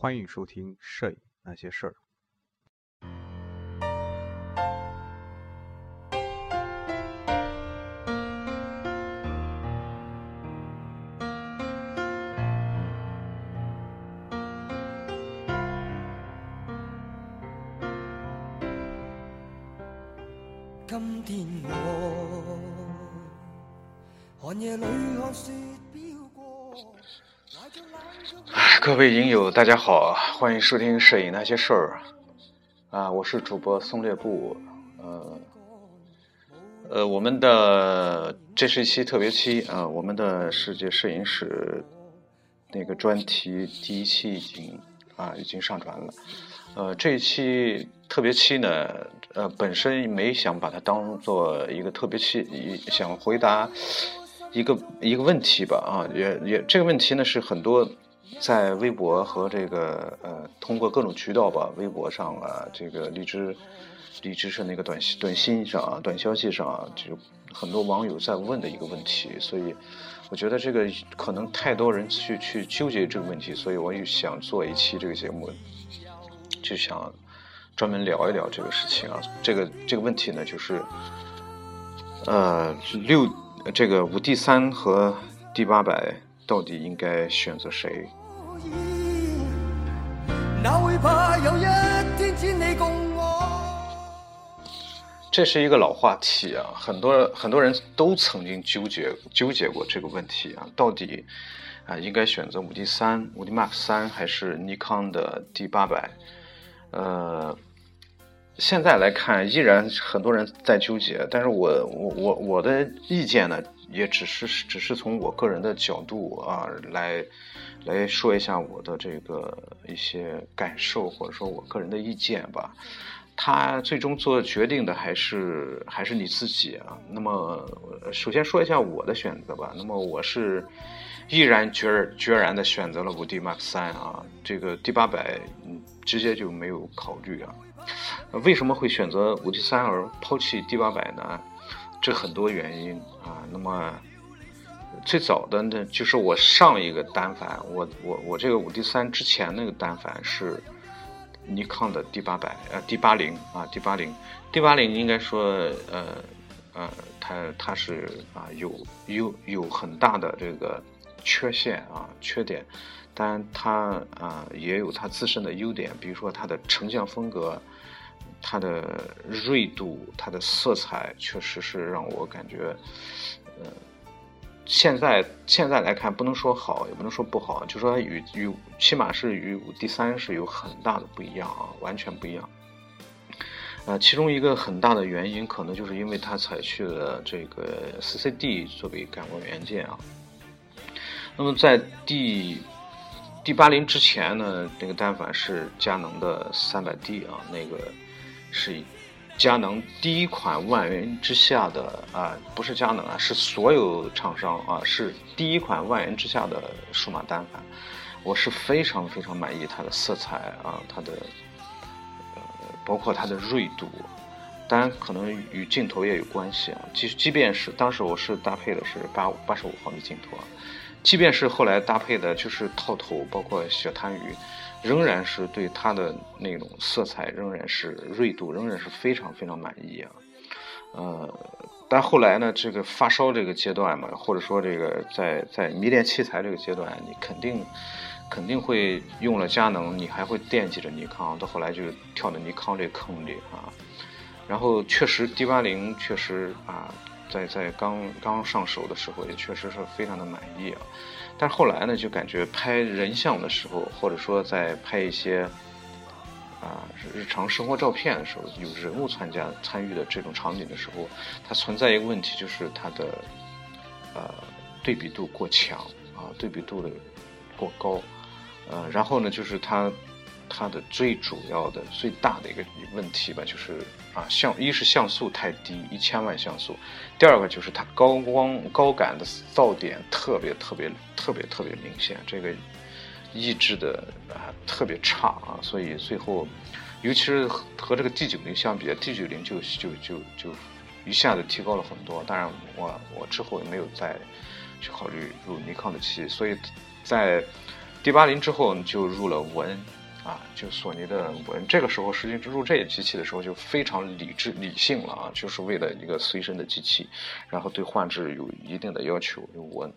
欢迎收听《摄影那些事儿》。各位影友，大家好，欢迎收听《摄影那些事儿》啊，我是主播松列布，呃，呃，我们的这是一期特别期啊，我们的世界摄影史那个专题第一期已经啊已经上传了，呃，这一期特别期呢，呃，本身没想把它当做一个特别期，想回答。一个一个问题吧，啊，也也这个问题呢是很多在微博和这个呃通过各种渠道吧，微博上啊，这个荔枝荔枝是那个短信短信上啊，短消息上啊，就很多网友在问的一个问题，所以我觉得这个可能太多人去去纠结这个问题，所以我也想做一期这个节目，就想专门聊一聊这个事情啊，这个这个问题呢就是呃六。这个五 D 三和 D 八百到底应该选择谁？这是一个老话题啊，很多很多人都曾经纠结纠结过这个问题啊，到底啊应该选择五 D 三、五 D Max 三还是尼康的 D 八百？呃。现在来看，依然很多人在纠结，但是我我我我的意见呢，也只是只是从我个人的角度啊来来说一下我的这个一些感受，或者说我个人的意见吧。他最终做决定的还是还是你自己啊。那么首先说一下我的选择吧。那么我是毅然决决然的选择了五 D Mark 三啊，这个 D 八百直接就没有考虑啊。为什么会选择五 D 三而抛弃 D 八百呢？这很多原因啊。那么最早的呢，就是我上一个单反，我我我这个五 D 三之前那个单反是尼康的 D 八百呃 D 八零啊 D 八零 D 八零应该说呃呃它它是啊有有有很大的这个缺陷啊缺点。当然，它啊也有它自身的优点，比如说它的成像风格、它的锐度、它的色彩，确实是让我感觉，呃，现在现在来看，不能说好，也不能说不好，就说与与起码是与第三是有很大的不一样啊，完全不一样。呃，其中一个很大的原因，可能就是因为它采取了这个 CCD 作为感光元件啊。那么在第 D 八零之前呢，那个单反是佳能的三百 D 啊，那个是佳能第一款万元之下的啊，不是佳能啊，是所有厂商啊，是第一款万元之下的数码单反，我是非常非常满意它的色彩啊，它的呃，包括它的锐度，当然可能与镜头也有关系啊，即即便是当时我是搭配的是八八十五毫米镜头啊。即便是后来搭配的，就是套头，包括小滩鱼，仍然是对它的那种色彩，仍然是锐度，仍然是非常非常满意啊。呃，但后来呢，这个发烧这个阶段嘛，或者说这个在在迷恋器材这个阶段，你肯定肯定会用了佳能，你还会惦记着尼康，到后来就跳到尼康这坑里啊。然后确实 D 八零确实啊。在在刚刚上手的时候，也确实是非常的满意啊，但是后来呢，就感觉拍人像的时候，或者说在拍一些啊日常生活照片的时候，有人物参加参与的这种场景的时候，它存在一个问题，就是它的呃对比度过强啊，对比度的过高，呃，然后呢，就是它。它的最主要的、最大的一个问题吧，就是啊，像一是像素太低，一千万像素；第二个就是它高光、高感的噪点特别、特别、特别、特别明显，这个抑制的啊特别差啊，所以最后，尤其是和这个 D 九零相比，D 九零就就就就一下子提高了很多。当然，我我之后也没有再去考虑入尼康的机，所以在。D 八零之后就入了文 N，啊，就索尼的五 N。这个时候实际入这些机器的时候就非常理智理性了啊，就是为了一个随身的机器，然后对画质有一定的要求，有五 N。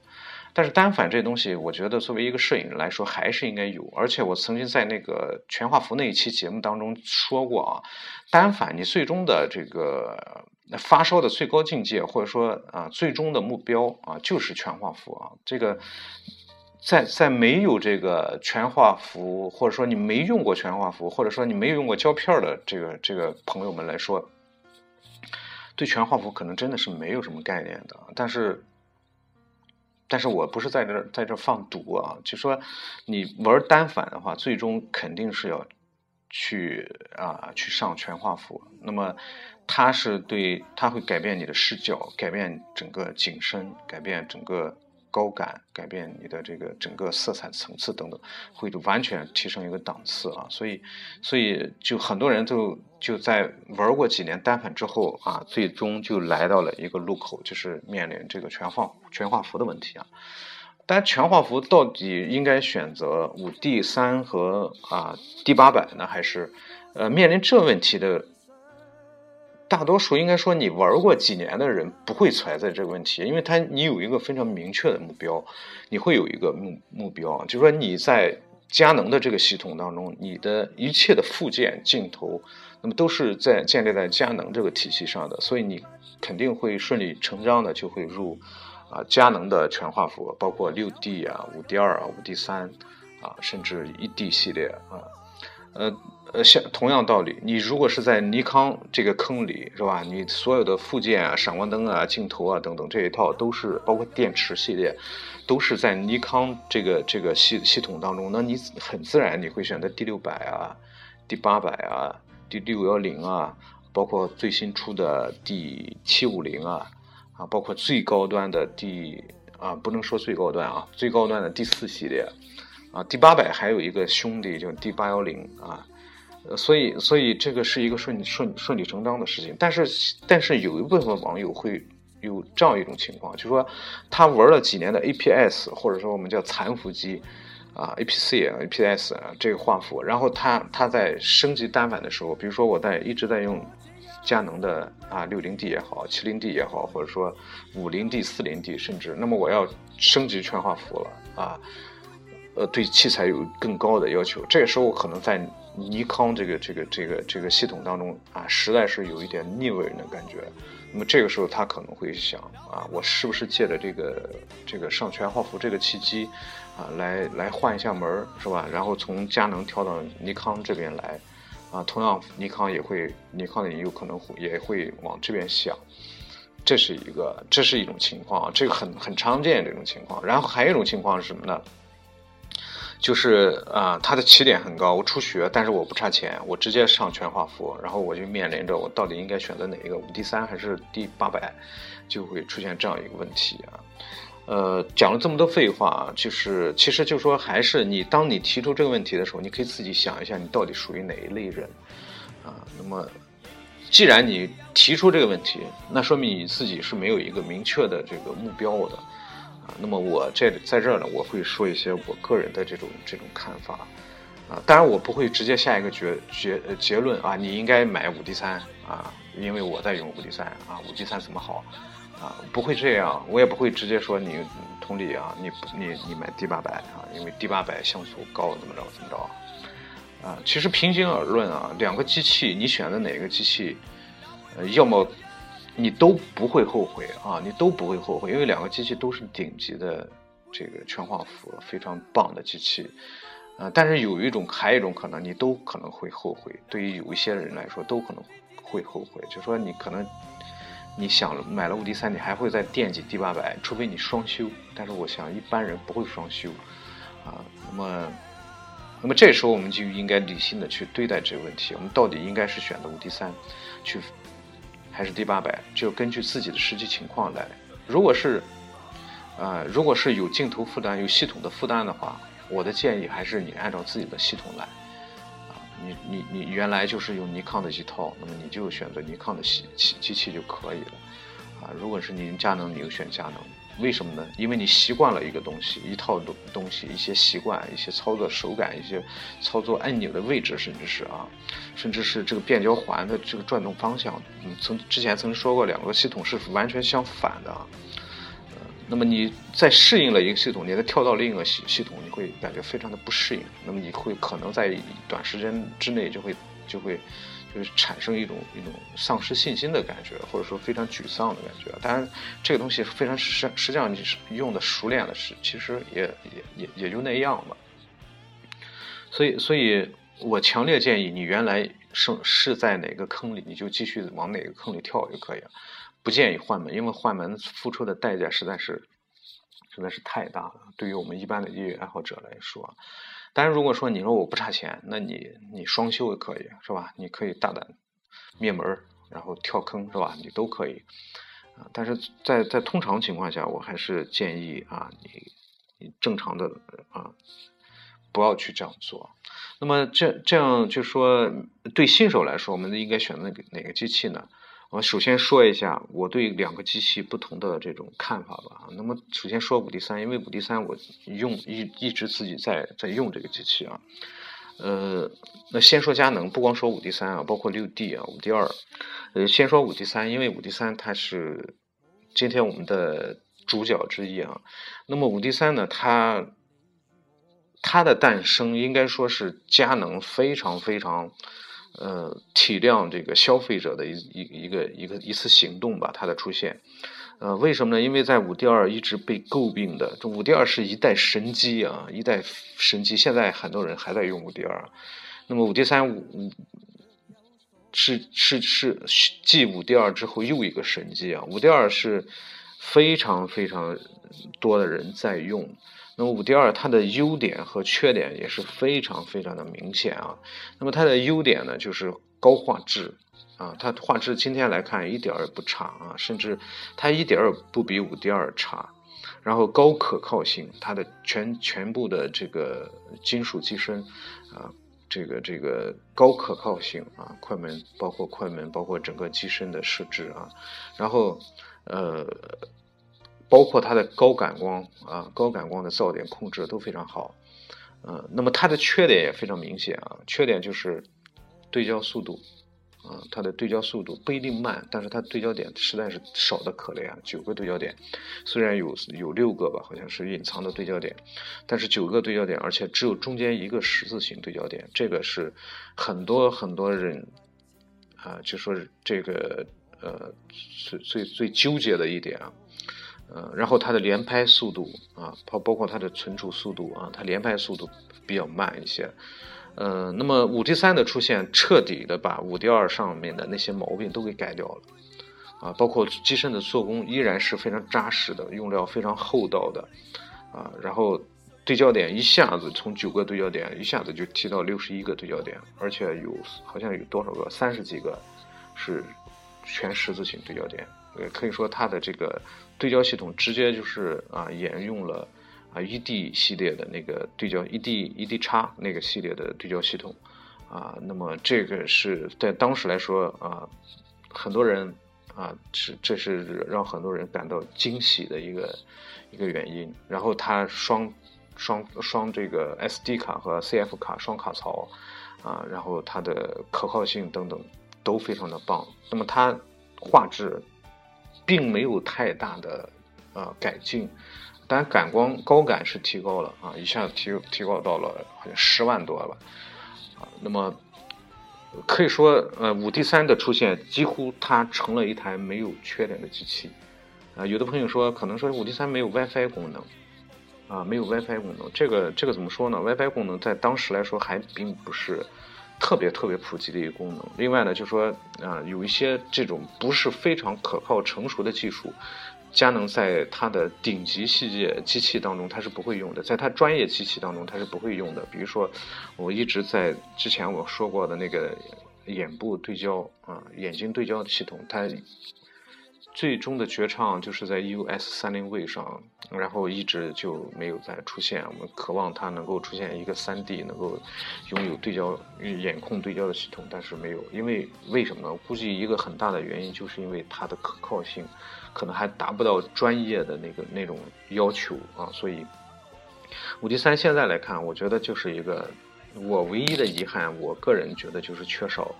但是单反这东西，我觉得作为一个摄影人来说，还是应该有。而且我曾经在那个全画幅那一期节目当中说过啊，单反你最终的这个发烧的最高境界，或者说啊最终的目标啊，就是全画幅啊。这个在在没有这个全画幅，或者说你没用过全画幅，或者说你没有用过胶片的这个这个朋友们来说，对全画幅可能真的是没有什么概念的。但是。但是我不是在这在这放毒啊，就说你玩单反的话，最终肯定是要去啊去上全画幅。那么它是对它会改变你的视角，改变整个景深，改变整个。高感改变你的这个整个色彩层次等等，会完全提升一个档次啊！所以，所以就很多人都就在玩过几年单反之后啊，最终就来到了一个路口，就是面临这个全画全画幅的问题啊。但全画幅到底应该选择五 D 三和啊 D 八百呢，还是呃面临这问题的？大多数应该说，你玩过几年的人不会存在这个问题，因为他你有一个非常明确的目标，你会有一个目目标，就是说你在佳能的这个系统当中，你的一切的附件镜头，那么都是在建立在佳能这个体系上的，所以你肯定会顺理成章的就会入啊佳能的全画幅，包括六 D 啊、五 D 二啊、五 D 三啊，甚至一 D 系列啊，呃。呃，像同样道理，你如果是在尼康这个坑里，是吧？你所有的附件啊、闪光灯啊、镜头啊等等这一套都是，包括电池系列，都是在尼康这个这个系系统当中。那你很自然你会选择 D 六百啊、D 八百啊、D 六幺零啊，包括最新出的 D 七五零啊，啊，包括最高端的 D 啊，不能说最高端啊，最高端的第四系列啊，D 八百还有一个兄弟叫 D 八幺零啊。所以，所以这个是一个顺顺顺理成章的事情。但是，但是有一部分网友会有这样一种情况，就说他玩了几年的 APS，或者说我们叫残幅机啊，APC 啊，APS 这个画幅，然后他他在升级单反的时候，比如说我在一直在用佳能的啊六零 D 也好，七零 D 也好，或者说五零 D、四零 D，甚至那么我要升级全画幅了啊，呃，对器材有更高的要求，这个时候可能在。尼康这个这个这个这个系统当中啊，实在是有一点腻味的感觉。那么这个时候他可能会想啊，我是不是借着这个这个上全画幅这个契机啊，来来换一下门是吧？然后从佳能跳到尼康这边来啊，同样尼康也会，尼康也有可能会也会往这边想。这是一个，这是一种情况，这个很很常见这种情况。然后还有一种情况是什么呢？就是啊，他的起点很高。我初学，但是我不差钱，我直接上全画幅，然后我就面临着我到底应该选择哪一个五 D 三还是 D 八百，就会出现这样一个问题啊。呃，讲了这么多废话，就是其实就说还是你，当你提出这个问题的时候，你可以自己想一下，你到底属于哪一类人啊？那么，既然你提出这个问题，那说明你自己是没有一个明确的这个目标的。那么我这在这儿呢，我会说一些我个人的这种这种看法，啊，当然我不会直接下一个结结结论啊，你应该买五 D 三啊，因为我在用五 D 三啊，五 D 三怎么好啊，不会这样，我也不会直接说你同理啊，你你你买 D 八百啊，因为 D 八百像素高怎么着怎么着，啊，其实平心而论啊，两个机器你选择哪个机器，呃，要么。你都不会后悔啊！你都不会后悔，因为两个机器都是顶级的这个全画幅，非常棒的机器。啊，但是有一种，还有一种可能，你都可能会后悔。对于有一些人来说，都可能会后悔。就说你可能你想买了五 D 三，你还会再惦记 D 八百，除非你双修。但是我想一般人不会双修啊。那么，那么这时候我们就应该理性的去对待这个问题。我们到底应该是选择五 D 三去？还是 D 八百，就根据自己的实际情况来。如果是，呃，如果是有镜头负担、有系统的负担的话，我的建议还是你按照自己的系统来。啊，你你你原来就是用尼康的一套，那么你就选择尼康的机机器就可以了。啊，如果是您佳能，你就选佳能。为什么呢？因为你习惯了一个东西，一套东东西，一些习惯，一些操作手感，一些操作按钮的位置，甚至是啊，甚至是这个变焦环的这个转动方向。嗯，曾之前曾说过，两个系统是完全相反的啊。呃，那么你在适应了一个系统，你再跳到另一个系系统，你会感觉非常的不适应。那么你会可能在短时间之内就会就会。就是产生一种一种丧失信心的感觉，或者说非常沮丧的感觉。当然，这个东西非常实，实际上你是用的熟练了，是其实也也也也就那样吧。所以，所以我强烈建议你原来是是在哪个坑里，你就继续往哪个坑里跳就可以了，不建议换门，因为换门付出的代价实在是实在是太大了，对于我们一般的业余爱好者来说。但是如果说你说我不差钱，那你你双休也可以是吧？你可以大胆灭门，然后跳坑是吧？你都可以啊。但是在在通常情况下，我还是建议啊，你你正常的啊，不要去这样做。那么这这样就说对新手来说，我们应该选择哪个机器呢？我首先说一下我对两个机器不同的这种看法吧。那么首先说五 D 三，因为五 D 三我用一一直自己在在用这个机器啊。呃，那先说佳能，不光说五 D 三啊，包括六 D 啊，五 D 二。呃，先说五 D 三，因为五 D 三它是今天我们的主角之一啊。那么五 D 三呢，它它的诞生应该说是佳能非常非常。呃，体谅这个消费者的一一一个一个一次行动吧，它的出现，呃，为什么呢？因为在五 D 二一直被诟病的，这五 D 二是一代神机啊，一代神机，现在很多人还在用五 D 二，那么五 D 三五是是是继五 D 二之后又一个神机啊，五 D 二是非常非常多的人在用。那么五 D 二它的优点和缺点也是非常非常的明显啊。那么它的优点呢，就是高画质啊，它画质今天来看一点儿也不差啊，甚至它一点儿不比五 D 二差。然后高可靠性，它的全全部的这个金属机身啊，这个这个高可靠性啊，快门包括快门，包括整个机身的设置啊，然后呃。包括它的高感光啊，高感光的噪点控制都非常好，嗯，那么它的缺点也非常明显啊，缺点就是对焦速度，啊，它的对焦速度不一定慢，但是它对焦点实在是少的可怜啊，九个对焦点，虽然有有六个吧，好像是隐藏的对焦点，但是九个对焦点，而且只有中间一个十字形对焦点，这个是很多很多人啊，就说这个呃最最最纠结的一点啊。呃，然后它的连拍速度啊，包包括它的存储速度啊，它连拍速度比较慢一些。呃，那么五 D 三的出现，彻底的把五 D 二上面的那些毛病都给改掉了啊，包括机身的做工依然是非常扎实的，用料非常厚道的啊，然后对焦点一下子从九个对焦点一下子就提到六十一个对焦点，而且有好像有多少个三十几个是全十字形对焦点。呃，可以说它的这个对焦系统直接就是啊，沿用了啊 ED 系列的那个对焦 ED ED 叉那个系列的对焦系统啊。那么这个是在当时来说啊，很多人啊是这是让很多人感到惊喜的一个一个原因。然后它双双双这个 SD 卡和 CF 卡双卡槽啊，然后它的可靠性等等都非常的棒。那么它画质。并没有太大的呃改进，当然感光高感是提高了啊，一下子提提高到了好像十万多了啊。那么可以说呃五 D 三的出现，几乎它成了一台没有缺点的机器啊。有的朋友说可能说五 D 三没有 WiFi 功能啊，没有 WiFi 功能，这个这个怎么说呢？WiFi 功能在当时来说还并不是。特别特别普及的一个功能。另外呢，就说啊，有一些这种不是非常可靠、成熟的技术，佳能在它的顶级系列机器当中它是不会用的，在它专业机器当中它是不会用的。比如说，我一直在之前我说过的那个眼部对焦啊，眼睛对焦的系统，它最终的绝唱就是在 us 三零 v 上，然后一直就没有再出现。我们渴望它能够出现一个三 D，能够拥有对焦眼控对焦的系统，但是没有。因为为什么呢？估计一个很大的原因就是因为它的可靠性可能还达不到专业的那个那种要求啊。所以五 D 三现在来看，我觉得就是一个我唯一的遗憾，我个人觉得就是缺少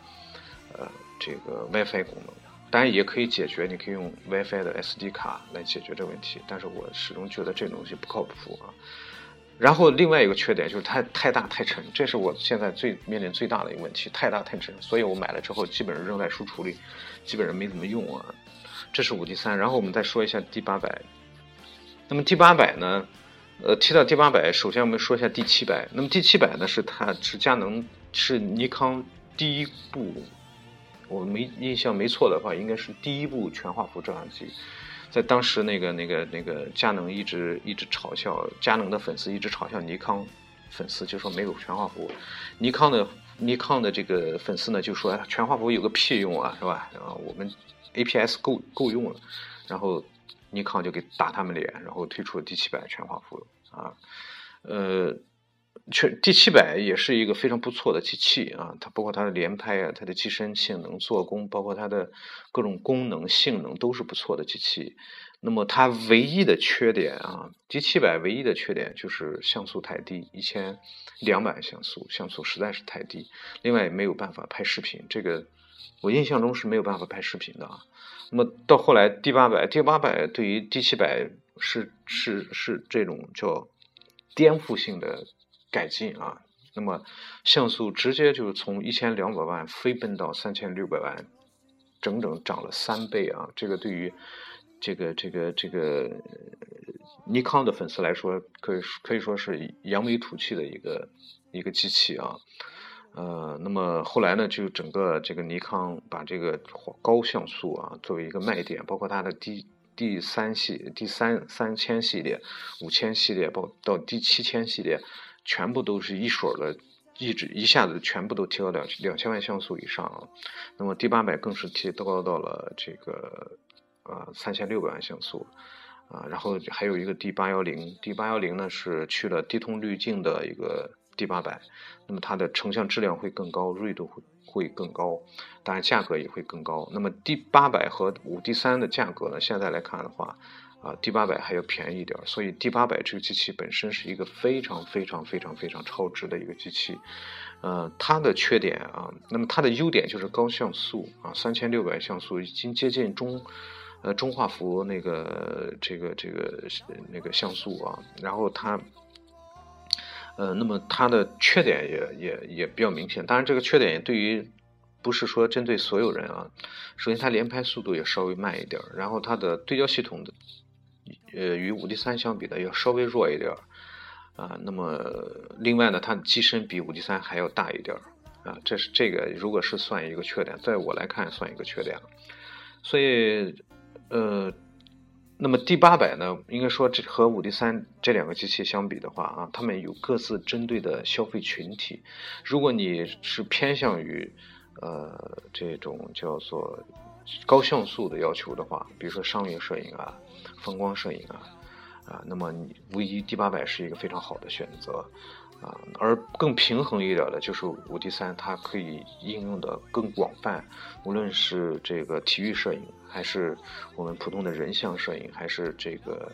呃这个 WiFi 功能。当然也可以解决，你可以用 WiFi 的 SD 卡来解决这个问题，但是我始终觉得这东西不靠谱啊。然后另外一个缺点就是它太大太沉，这是我现在最面临最大的一个问题，太大太沉，所以我买了之后基本上扔在书橱里，基本上没怎么用啊。这是五 D 三，然后我们再说一下 D 八百。那么 D 八百呢？呃，提到 D 八百，首先我们说一下 D 七百。那么 D 七百呢，是它是佳能是尼康第一部。我没印象没错的话，应该是第一部全画幅照相机。在当时，那个、那个、那个佳能一直一直嘲笑佳能的粉丝，一直嘲笑尼康粉丝，就说没有全画幅。尼康的尼康的这个粉丝呢，就说全画幅有个屁用啊，是吧？然后我们 APS 够够用了，然后尼康就给打他们脸，然后推出了 D 七百全画幅啊，呃。确 D 七百也是一个非常不错的机器啊，它包括它的连拍啊，它的机身性能、做工，包括它的各种功能性能都是不错的机器。那么它唯一的缺点啊，D 七百唯一的缺点就是像素太低，一千两百像素，像素实在是太低。另外也没有办法拍视频，这个我印象中是没有办法拍视频的啊。那么到后来 D 八百，D 八百对于 D 七百是是是这种叫颠覆性的。改进啊，那么像素直接就从一千两百万飞奔到三千六百万，整整涨了三倍啊！这个对于这个这个这个尼康的粉丝来说，可以可以说是扬眉吐气的一个一个机器啊。呃，那么后来呢，就整个这个尼康把这个高像素啊作为一个卖点，包括它的第第三系、第三三千系列、五千系列，包到第七千系列。全部都是一水儿的，一直一下子全部都提高两两千万像素以上啊。那么 D 八百更是提高到了这个呃三千六百万像素啊。然后还有一个 D 八幺零，D 八幺零呢是去了低通滤镜的一个 D 八百，那么它的成像质量会更高，锐度会会更高，当然价格也会更高。那么 D 八百和五 D 三的价格呢，现在来看的话。啊，D 八百还要便宜一点，所以 D 八百这个机器本身是一个非常非常非常非常超值的一个机器。呃，它的缺点啊，那么它的优点就是高像素啊，三千六百像素已经接近中，呃，中画幅那个这个这个那个像素啊。然后它，呃，那么它的缺点也也也比较明显。当然，这个缺点也对于不是说针对所有人啊。首先，它连拍速度也稍微慢一点，然后它的对焦系统的。呃，与五 D 三相比的要稍微弱一点儿啊。那么另外呢，它的机身比五 D 三还要大一点儿啊。这是这个，如果是算一个缺点，在我来看算一个缺点。所以呃，那么 D 八百呢，应该说这和五 D 三这两个机器相比的话啊，它们有各自针对的消费群体。如果你是偏向于呃这种叫做高像素的要求的话，比如说商业摄影啊。风光摄影啊，啊，那么你无疑 D 八百是一个非常好的选择啊，而更平衡一点的就是五 D 三，它可以应用的更广泛，无论是这个体育摄影，还是我们普通的人像摄影，还是这个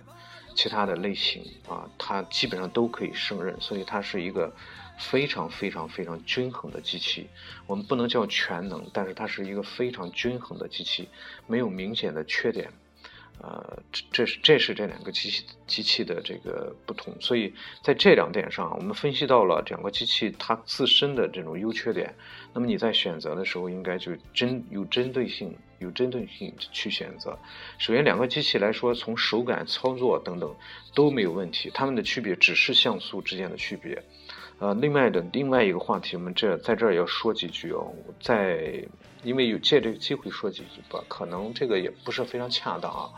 其他的类型啊，它基本上都可以胜任，所以它是一个非常非常非常均衡的机器。我们不能叫全能，但是它是一个非常均衡的机器，没有明显的缺点。呃，这这是这是这两个机器机器的这个不同，所以在这两点上，我们分析到了两个机器它自身的这种优缺点。那么你在选择的时候，应该就针有针对性、有针对性去选择。首先，两个机器来说，从手感、操作等等都没有问题，它们的区别只是像素之间的区别。呃，另外的另外一个话题，我们这在这儿要说几句哦，在。因为有借这个机会说几句吧，可能这个也不是非常恰当啊。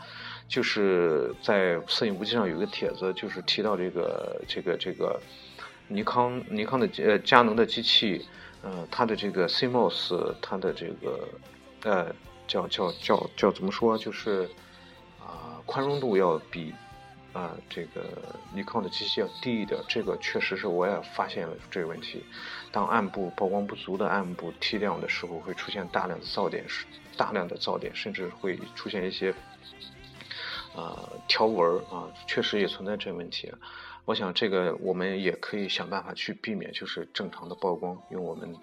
就是在摄影无极上有个帖子，就是提到这个这个这个尼康尼康的呃佳能的机器，呃，它的这个 CMOS 它的这个呃叫叫叫叫怎么说？就是啊，宽容度要比啊这个尼康的机器要低一点。这个确实是我也发现了这个问题。当暗部曝光不足的暗部提亮的时候，会出现大量的噪点，大量的噪点，甚至会出现一些啊条纹啊，确实也存在这个问题。我想这个我们也可以想办法去避免，就是正常的曝光，用我们。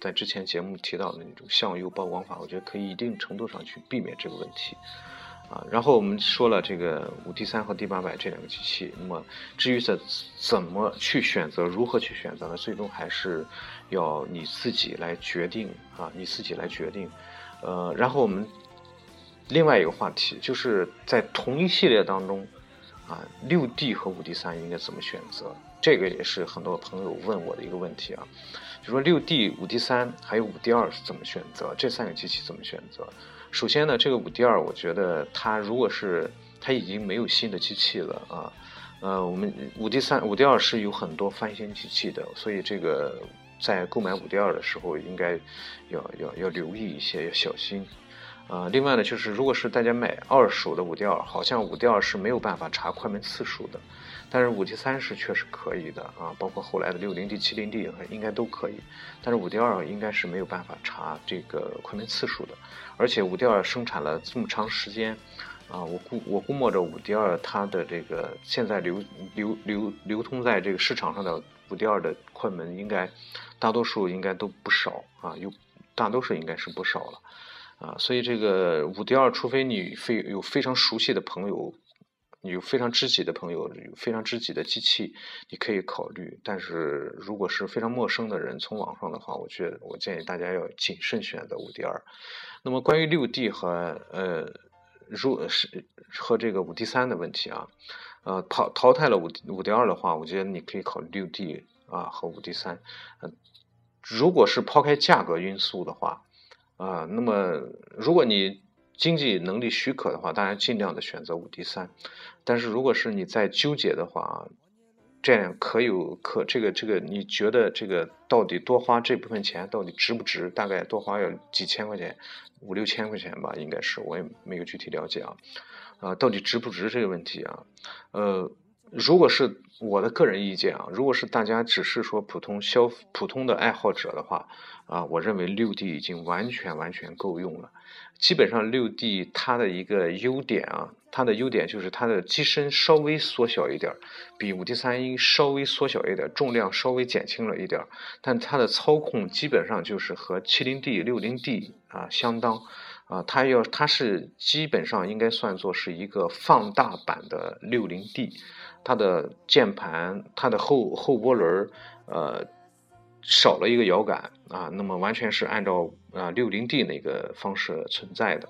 在之前节目提到的那种向右曝光法，我觉得可以一定程度上去避免这个问题，啊，然后我们说了这个五 D 三和 D 八百这两个机器，那么至于怎怎么去选择，如何去选择呢？最终还是要你自己来决定啊，你自己来决定。呃，然后我们另外一个话题就是在同一系列当中，啊，六 D 和五 D 三应该怎么选择？这个也是很多朋友问我的一个问题啊。就说六 D、五 D 三还有五 D 二是怎么选择？这三个机器怎么选择？首先呢，这个五 D 二，我觉得它如果是它已经没有新的机器了啊，呃，我们五 D 三、五 D 二是有很多翻新机器的，所以这个在购买五 D 二的时候，应该要要要留意一些，要小心。啊，另外呢，就是如果是大家买二手的五 D 二，好像五 D 二是没有办法查快门次数的。但是五 D 三是确实可以的啊，包括后来的六零 D、七零 D 应该都可以。但是五 D 二应该是没有办法查这个快门次数的，而且五 D 二生产了这么长时间，啊，我估我估摸着五 D 二它的这个现在流流流流通在这个市场上的五 D 二的快门应该大多数应该都不少啊，有大多数应该是不少了啊，所以这个五 D 二，除非你非有非常熟悉的朋友。有非常知己的朋友，有非常知己的机器，你可以考虑。但是如果是非常陌生的人，从网上的话，我觉得我建议大家要谨慎选择五 D 二。那么关于六 D 和呃，如是和这个五 D 三的问题啊，呃淘淘汰了五五 D 二的话，我觉得你可以考虑六 D 啊和五 D 三。呃，如果是抛开价格因素的话，啊，那么如果你经济能力许可的话，当然尽量的选择五 D 三，但是如果是你在纠结的话，这样可有可这个这个，你觉得这个到底多花这部分钱到底值不值？大概多花要几千块钱，五六千块钱吧，应该是我也没有具体了解啊，啊，到底值不值这个问题啊？呃，如果是我的个人意见啊，如果是大家只是说普通消普通的爱好者的话，啊，我认为六 D 已经完全完全够用了。基本上六 D 它的一个优点啊，它的优点就是它的机身稍微缩小一点，比五 D 三一稍微缩小一点，重量稍微减轻了一点，但它的操控基本上就是和七零 D、六零 D 啊相当啊，它要它是基本上应该算作是一个放大版的六零 D，它的键盘、它的后后波轮儿呃。少了一个摇杆啊，那么完全是按照啊六零 D 那个方式存在的，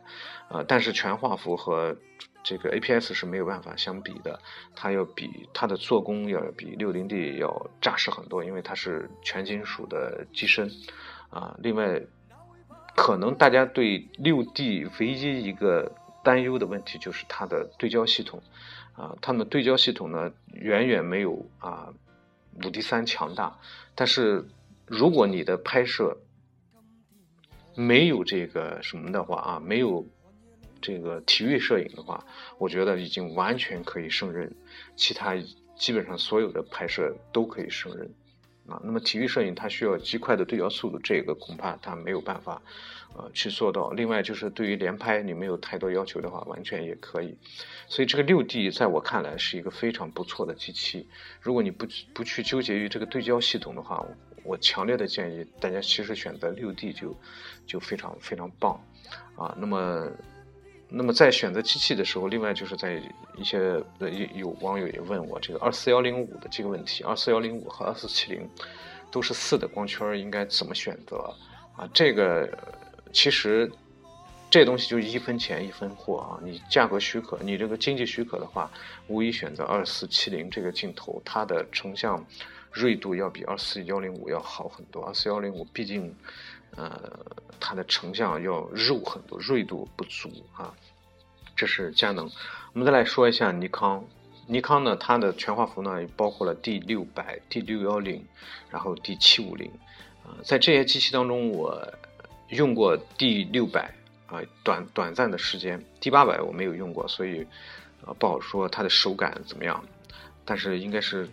啊，但是全画幅和这个 APS 是没有办法相比的，它要比它的做工要比六零 D 要扎实很多，因为它是全金属的机身，啊，另外可能大家对六 D 唯一一个担忧的问题就是它的对焦系统，啊，它的对焦系统呢远远没有啊五 D 三强大，但是。如果你的拍摄没有这个什么的话啊，没有这个体育摄影的话，我觉得已经完全可以胜任，其他基本上所有的拍摄都可以胜任。啊。那么体育摄影它需要极快的对焦速度，这个恐怕它没有办法呃去做到。另外就是对于连拍你没有太多要求的话，完全也可以。所以这个六 D 在我看来是一个非常不错的机器。如果你不不去纠结于这个对焦系统的话，我强烈的建议大家，其实选择六 D 就就非常非常棒啊。那么，那么在选择机器的时候，另外就是在一些有有网友也问我这个二四幺零五的这个问题，二四幺零五和二四七零都是四的光圈，应该怎么选择啊？这个其实这东西就一分钱一分货啊。你价格许可，你这个经济许可的话，无疑选择二四七零这个镜头，它的成像。锐度要比二四幺零五要好很多，二四幺零五毕竟，呃，它的成像要肉很多，锐度不足啊。这是佳能。我们再来说一下尼康，尼康呢，它的全画幅呢包括了 D 六百、D 六幺零，然后 D 七五零。啊，在这些机器当中，我用过 D 六百啊，短短暂的时间。D 八百我没有用过，所以啊不好说它的手感怎么样，但是应该是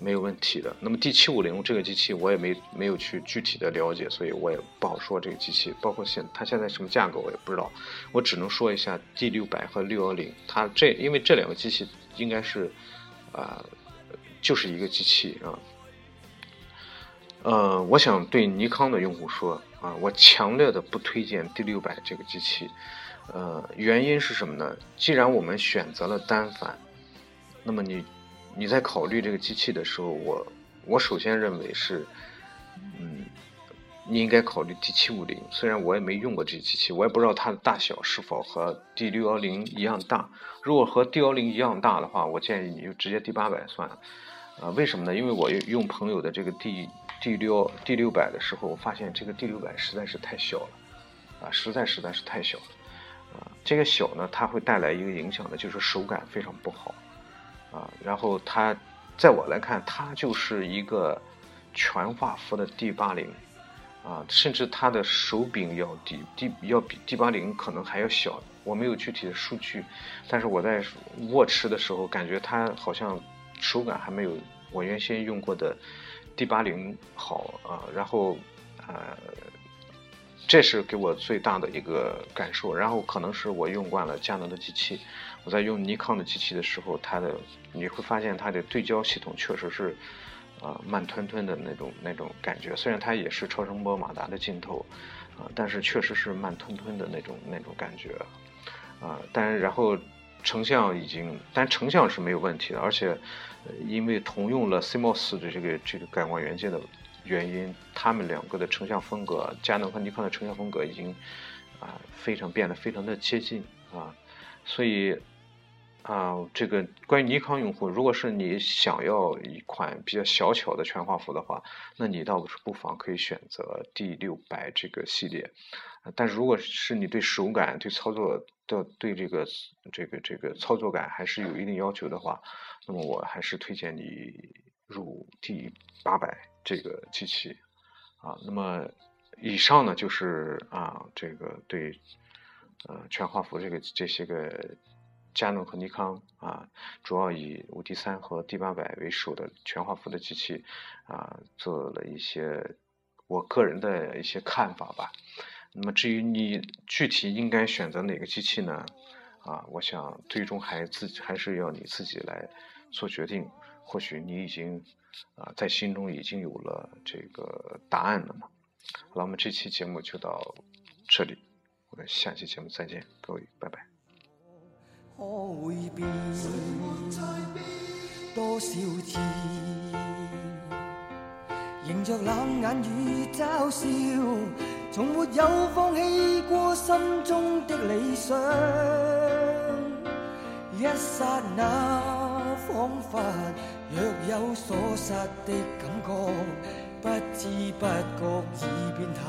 没有问题的。那么 D 七五零这个机器我也没没有去具体的了解，所以我也不好说这个机器。包括现它现在什么价格我也不知道，我只能说一下 D 六百和六幺零，它这因为这两个机器应该是啊就是一个机器啊。呃，我想对尼康的用户说啊，我强烈的不推荐 D 六百这个机器。呃，原因是什么呢？既然我们选择了单反，那么你你在考虑这个机器的时候，我我首先认为是，嗯，你应该考虑 D 七五零。虽然我也没用过这机器，我也不知道它的大小是否和 D 六幺零一样大。如果和 D 幺零一样大的话，我建议你就直接 D 八百算了。啊，为什么呢？因为我用朋友的这个 D。D 六 D 六百的时候，我发现这个 D 六百实在是太小了，啊，实在实在是太小了，啊，这个小呢，它会带来一个影响的，就是手感非常不好，啊，然后它，在我来看，它就是一个全画幅的 D 八零，啊，甚至它的手柄要低，D 要比 D 八零可能还要小，我没有具体的数据，但是我在握持的时候，感觉它好像手感还没有我原先用过的。D 八零好啊，然后，呃，这是给我最大的一个感受。然后可能是我用惯了佳能的机器，我在用尼康的机器的时候，它的你会发现它的对焦系统确实是，啊，慢吞吞的那种那种感觉。虽然它也是超声波马达的镜头，啊，但是确实是慢吞吞的那种那种感觉，啊，但然后成像已经，但成像是没有问题的，而且。因为同用了 CMOS 的这个这个感光元件的原因，他们两个的成像风格，佳能和尼康的成像风格已经啊非常变得非常的接近啊，所以啊这个关于尼康用户，如果是你想要一款比较小巧的全画幅的话，那你倒是不妨可以选择 D 六百这个系列，但是如果是你对手感、对操作的对这个这个这个操作感还是有一定要求的话。那么我还是推荐你入 D 八百这个机器啊。那么以上呢就是啊这个对呃全画幅这个这些个佳能和尼康啊，主要以五 D 三和 D 八百为首的全画幅的机器啊做了一些我个人的一些看法吧。那么至于你具体应该选择哪个机器呢？啊，我想最终还自己还是要你自己来。做决定，或许你已经啊在心中已经有了这个答案了嘛。好了，我们这期节目就到这里，我们下期节目再见，各位，拜拜。可会变多少次，迎着冷眼与嘲笑，从没有放弃过心中的理想。一刹那。仿佛若有所失的感觉，不知不觉已变淡，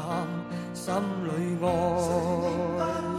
心里爱。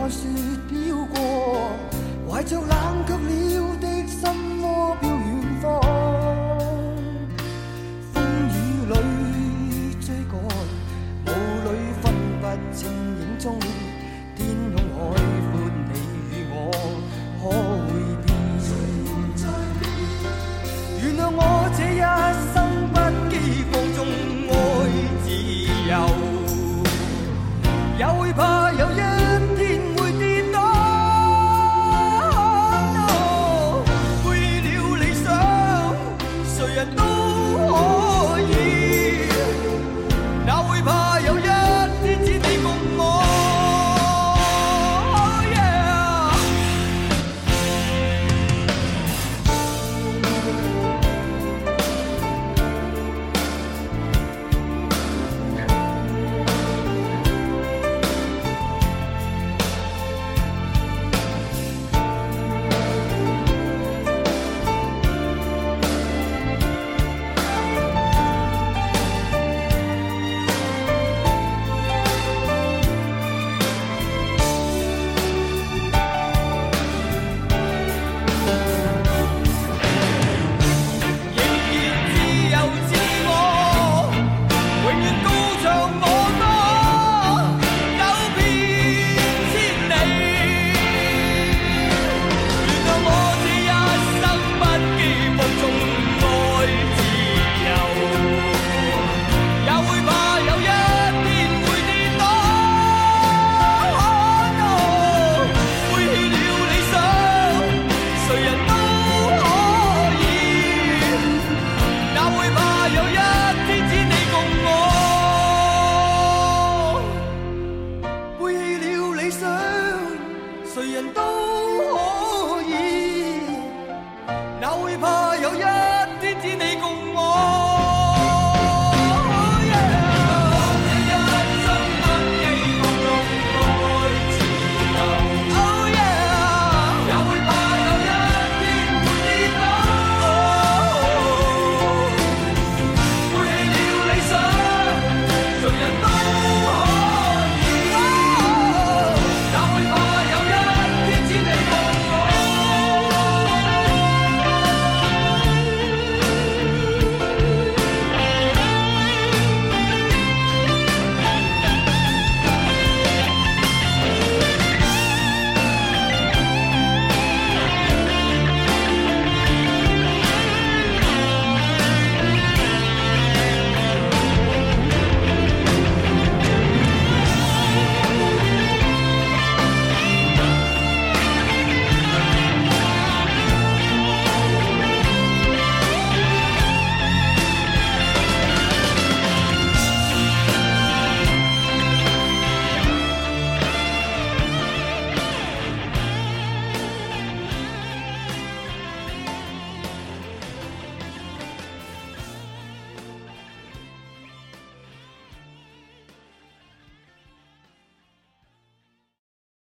看雪飘过，怀着冷却了。